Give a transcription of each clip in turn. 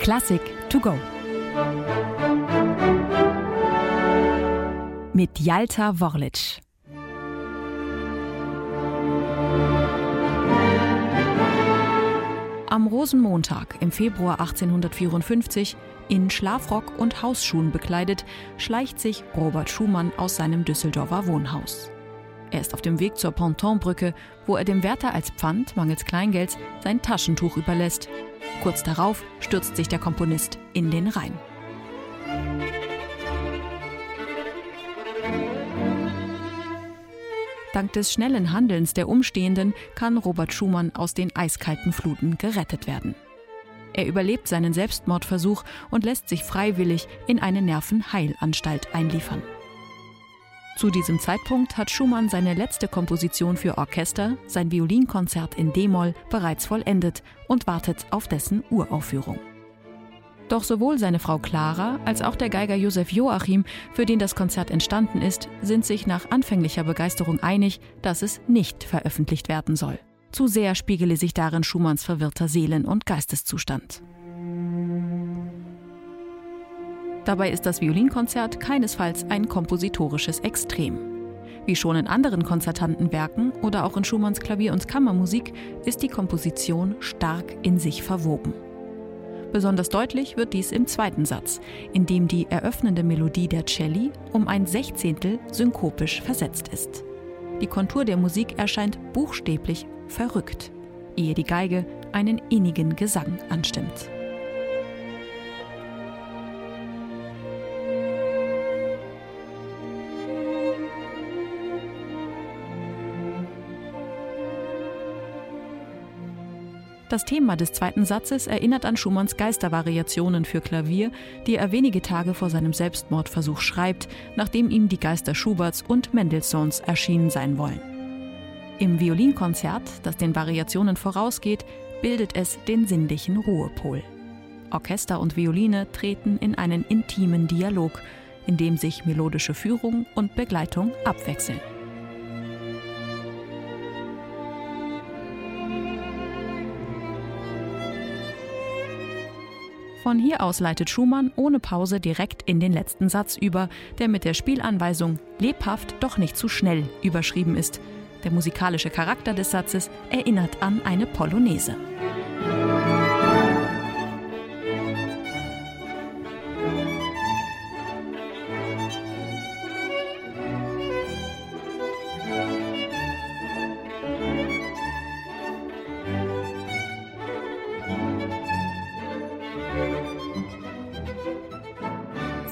Klassik to go. Mit Jalta Worlic. Am Rosenmontag im Februar 1854, in Schlafrock und Hausschuhen bekleidet, schleicht sich Robert Schumann aus seinem Düsseldorfer Wohnhaus. Er ist auf dem Weg zur Pontonbrücke, wo er dem Wärter als Pfand mangels Kleingelds sein Taschentuch überlässt. Kurz darauf stürzt sich der Komponist in den Rhein. Dank des schnellen Handelns der Umstehenden kann Robert Schumann aus den eiskalten Fluten gerettet werden. Er überlebt seinen Selbstmordversuch und lässt sich freiwillig in eine Nervenheilanstalt einliefern. Zu diesem Zeitpunkt hat Schumann seine letzte Komposition für Orchester, sein Violinkonzert in D-Moll, bereits vollendet und wartet auf dessen Uraufführung. Doch sowohl seine Frau Clara als auch der Geiger Josef Joachim, für den das Konzert entstanden ist, sind sich nach anfänglicher Begeisterung einig, dass es nicht veröffentlicht werden soll. Zu sehr spiegele sich darin Schumanns verwirrter Seelen- und Geisteszustand. Dabei ist das Violinkonzert keinesfalls ein kompositorisches Extrem. Wie schon in anderen Konzertantenwerken oder auch in Schumanns Klavier- und Kammermusik ist die Komposition stark in sich verwoben. Besonders deutlich wird dies im zweiten Satz, in dem die eröffnende Melodie der Celli um ein Sechzehntel synkopisch versetzt ist. Die Kontur der Musik erscheint buchstäblich verrückt, ehe die Geige einen innigen Gesang anstimmt. Das Thema des zweiten Satzes erinnert an Schumanns Geistervariationen für Klavier, die er wenige Tage vor seinem Selbstmordversuch schreibt, nachdem ihm die Geister Schuberts und Mendelssohns erschienen sein wollen. Im Violinkonzert, das den Variationen vorausgeht, bildet es den sinnlichen Ruhepol. Orchester und Violine treten in einen intimen Dialog, in dem sich melodische Führung und Begleitung abwechseln. Von hier aus leitet Schumann ohne Pause direkt in den letzten Satz über, der mit der Spielanweisung lebhaft, doch nicht zu schnell überschrieben ist. Der musikalische Charakter des Satzes erinnert an eine Polonaise.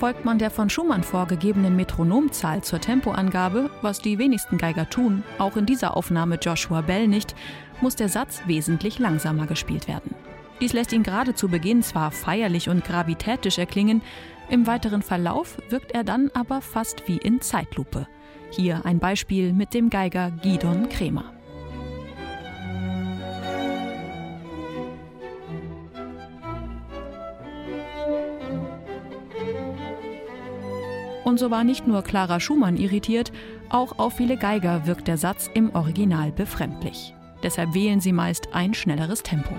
Folgt man der von Schumann vorgegebenen Metronomzahl zur Tempoangabe, was die wenigsten Geiger tun, auch in dieser Aufnahme Joshua Bell nicht, muss der Satz wesentlich langsamer gespielt werden. Dies lässt ihn gerade zu Beginn zwar feierlich und gravitätisch erklingen, im weiteren Verlauf wirkt er dann aber fast wie in Zeitlupe. Hier ein Beispiel mit dem Geiger Gidon Kremer. Und so war nicht nur Clara Schumann irritiert, auch auf viele Geiger wirkt der Satz im Original befremdlich. Deshalb wählen sie meist ein schnelleres Tempo.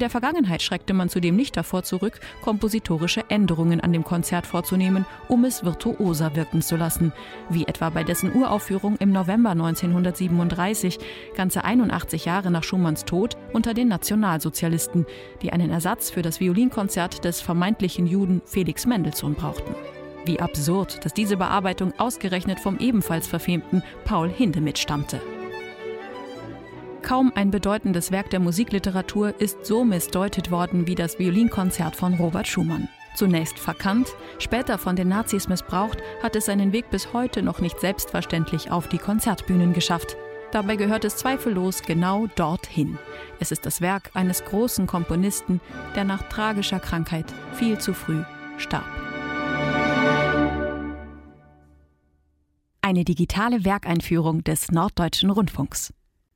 In der Vergangenheit schreckte man zudem nicht davor zurück, kompositorische Änderungen an dem Konzert vorzunehmen, um es virtuoser wirken zu lassen, wie etwa bei dessen Uraufführung im November 1937, ganze 81 Jahre nach Schumanns Tod, unter den Nationalsozialisten, die einen Ersatz für das Violinkonzert des vermeintlichen Juden Felix Mendelssohn brauchten. Wie absurd, dass diese Bearbeitung ausgerechnet vom ebenfalls verfemten Paul Hindemith stammte. Kaum ein bedeutendes Werk der Musikliteratur ist so missdeutet worden wie das Violinkonzert von Robert Schumann. Zunächst verkannt, später von den Nazis missbraucht, hat es seinen Weg bis heute noch nicht selbstverständlich auf die Konzertbühnen geschafft. Dabei gehört es zweifellos genau dorthin. Es ist das Werk eines großen Komponisten, der nach tragischer Krankheit viel zu früh starb. Eine digitale Werkeinführung des Norddeutschen Rundfunks.